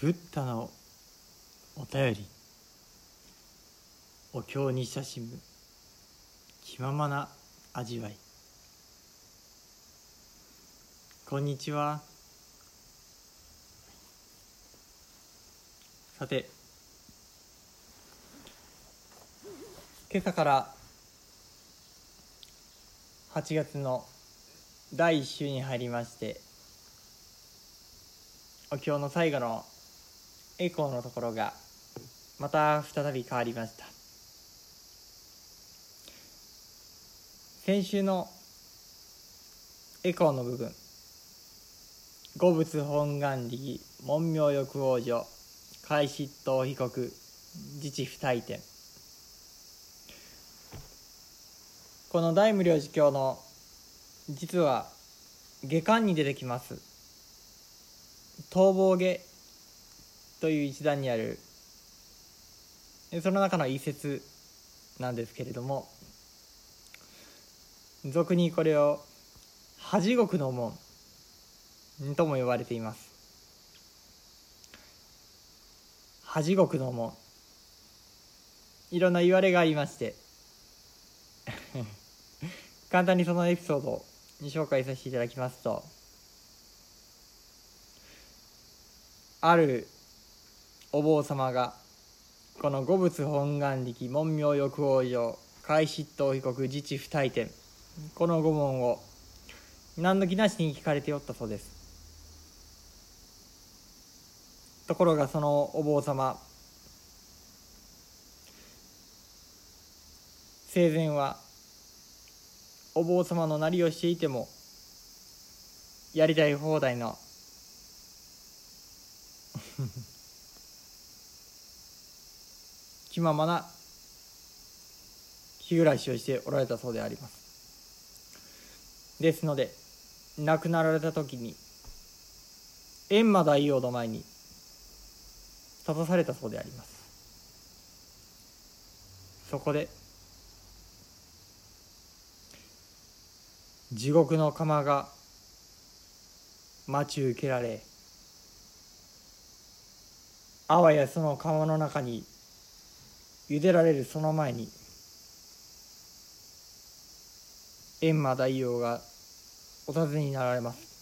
ブッダのお便り。お経に親しむ。気ままな味わい。こんにちは。さて。今朝から8月の第1週に入りましてお経の最後のエコーのところがまた再び変わりました。先週のエコーの部分五仏本願力文明欲王女開執刀被告自治不退転この大無量寿経の実は下巻に出てきます。逃亡下という一段にあるその中の一節なんですけれども俗にこれを恥獄の門とも呼ばれています。恥獄の門。いろんな言われがありまして 簡単にそのエピソードを紹介させていただきますとあるお坊様がこの五仏本願力文明欲往生開執刀被告自治不退転この五問を何の気なしに聞かれておったそうです。ところがそのお坊様生前はお坊様のなりをしていてもやりたい放題の気ままな日暮らしをしておられたそうであります。ですので亡くなられた時に閻魔大王の前に立たされたそうであります。そこで地獄の釜が待ち受けられあわやその釜の中に茹でられるその前に閻魔大王がお尋ねになられます。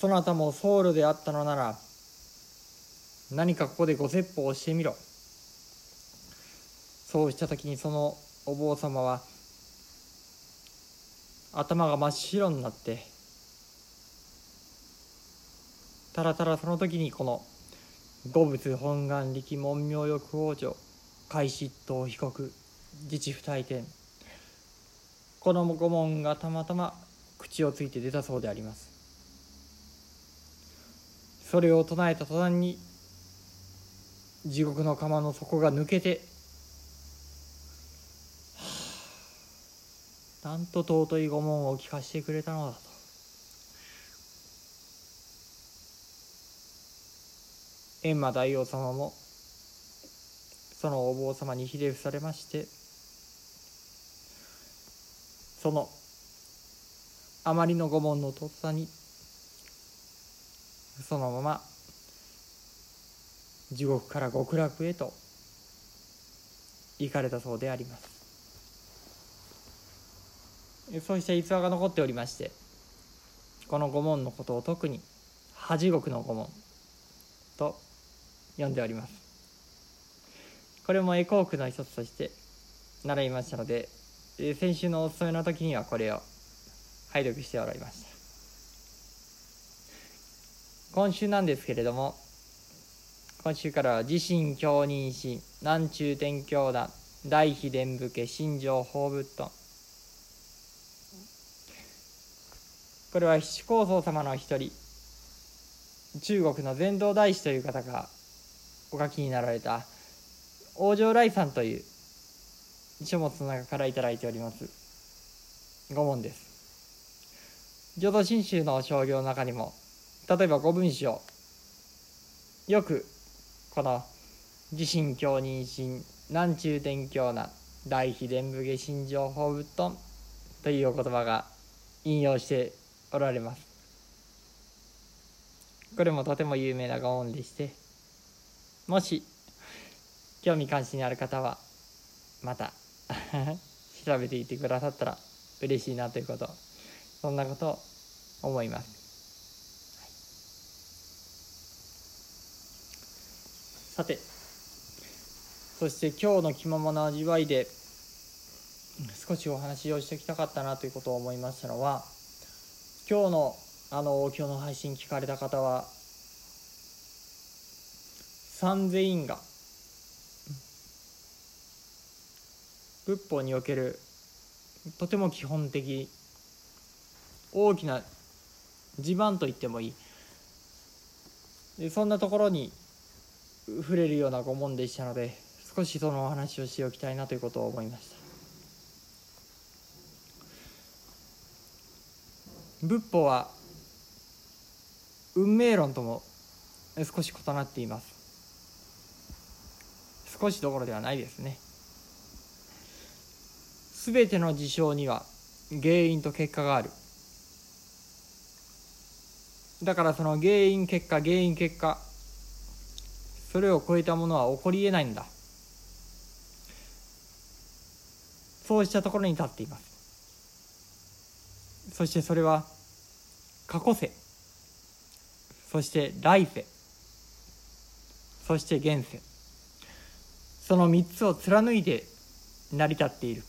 そなたも僧侶であったのなら何かここでご説法をしてみろ。そうした時にそのお坊様は頭が真っ白になってたらたらその時にこの五仏本願力文明欲王女開執刀被告自治不退転この五問がたまたま口をついて出たそうであります。それを唱えた途端に地獄の釜の底が抜けてなんと尊い御門を聞かせてくれたのだと。閻魔大王様もそのお坊様にひれ伏されましてそのあまりの御門のとっさにそのまま地獄から極楽へと行かれたそうであります。そうした逸話が残っておりましてこの御門のことを特に恥獄の御門と呼んでおります。これもエコークの一つとして習いましたので先週のお勤めの時にはこれを拝読しておられました。今週なんですけれども今週からは自身教認心南中天教団大秘伝武家新庄法仏頓これは七高僧様の一人中国の禅道大師という方がお書きになられた。王城来さんという書物の中から頂いております。五問です。浄土真宗の商業の中にも例えば五文章よくこの自身教認心南中天教な大秘伝武下心情法仏頓というお言葉が引用しておられます。これもとても有名なご恩でしてもし興味関心ある方はまた 調べていてくださったら嬉しいなということそんなことを思います、さてそして今日の気ままな味わいで少しお話をしてきたかったなということを思いましたのは今日のあの今日の配信聞かれた方は三千因果。仏法におけるとても基本的大きな地盤と言ってもいい。でそんなところに触れるようなご門でしたので少しそのお話をしておきたいなということを思いました。仏法は運命論とも少し異なっています。少しどころではないですね。全ての事象には原因と結果がある。だからその原因結果原因結果それを超えたものは起こりえないんだ。そうしたところに立っています。そしてそれは過去世。そして来世。そして現世。その3つを貫いて成り立っている。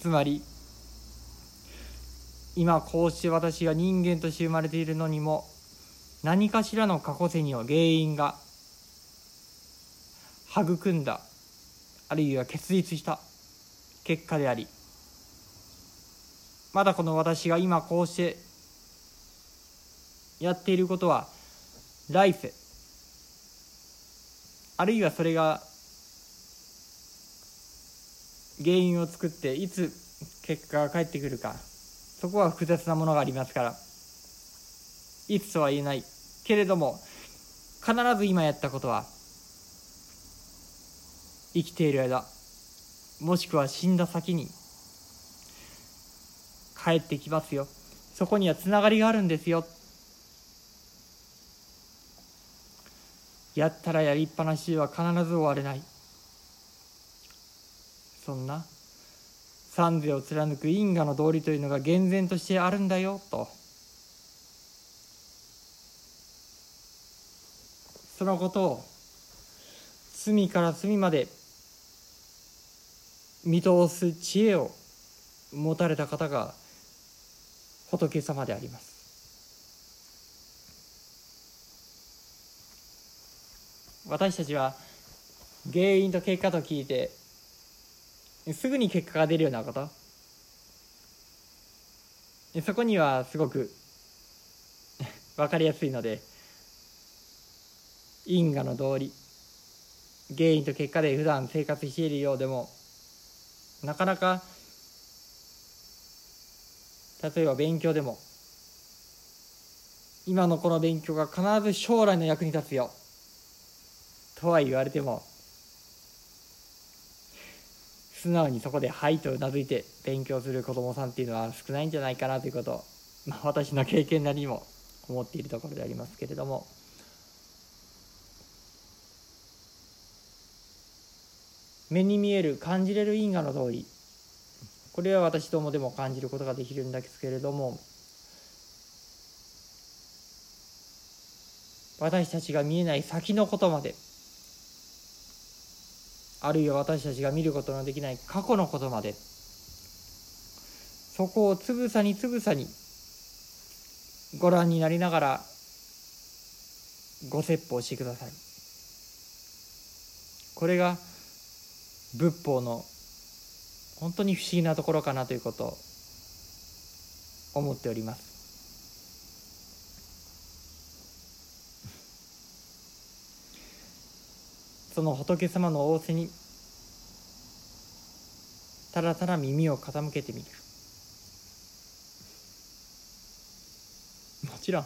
つまり今こうして私が人間として生まれているのにも何かしらの過去世には原因が育んだあるいは結実した結果でありまだこの私が今こうしてやっていることは来世あるいはそれが原因を作っていつ結果が返ってくるか。そこは複雑なものがありますから。いつとは言えない。けれども必ず今やったことは生きている間もしくは死んだ先に帰ってきますよ。そこにはつながりがあるんですよ。やったらやりっぱなしは必ず終われない。そんな三世を貫く因果の道理というのが厳然としてあるんだよと。そのことを隅から隅まで見通す知恵を持たれた方が仏様であります。私たちは原因と結果と聞いてすぐに結果が出るようなこと。そこにはすごく 分かりやすいので因果の道理。原因と結果で普段生活しているようでもなかなか例えば勉強でも今のこの勉強が必ず将来の役に立つよ。とは言われても素直にそこで「はい」とうなずいて勉強する子どもさんっていうのは少ないんじゃないかなということ、まあ、私の経験なりにも思っているところでありますけれども目に見える感じれる因果の通りこれは私どもでも感じることができるんですけれども私たちが見えない先のことまであるいは私たちが見ることのできない過去のことまで。そこをつぶさにつぶさにご覧になりながらご説法してください。これが仏法の本当に不思議なところかなということを思っております。その仏様の仰せにただただ耳を傾けてみる。もちろん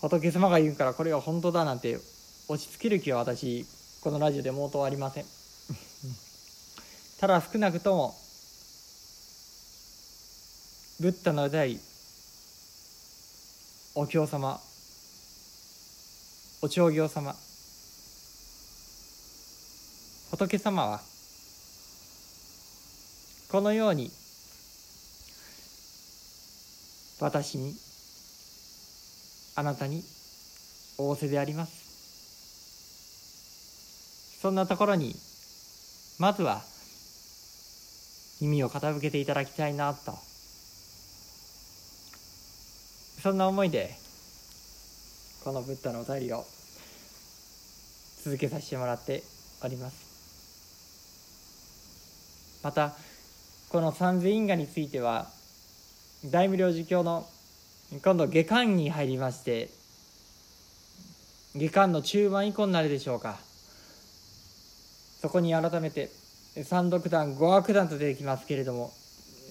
仏様が言うからこれが本当だなんて落ち着ける気は私このラジオでもうとありません。ただ少なくともブッダの代お経様お経行様仏様はこのように私にあなたに仰せであります。そんなところにまずは耳を傾けていただきたいなと。そんな思いでこのブッダのお便りを続けさせてもらっております。またこの三千因果については大無量寿経の今度下巻に入りまして下巻の中盤以降になるでしょうか。そこに改めて三独断五悪断と出てきますけれども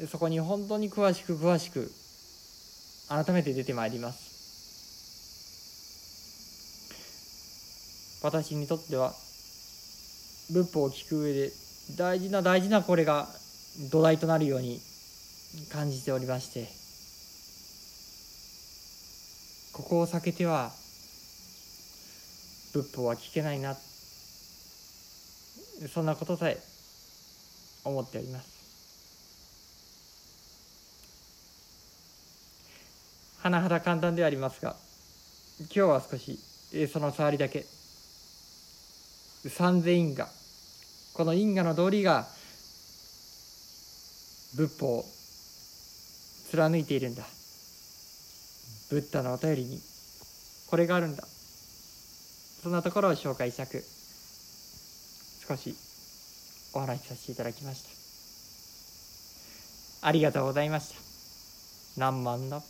そこに本当に詳しく詳しく改めて出てまいります。私にとっては仏法を聞く上で大事な大事なこれが土台となるように感じておりまして。ここを避けては仏法は聞けないな。そんなことさえ思っております。甚だ簡単ではありますが今日は少しその触りだけ。三千因果。この因果の道理が仏法を貫いているんだ。ブッダのお便りにこれがあるんだ。そんなところを紹介したく少しお話しさせていただきました。ありがとうございました。何万の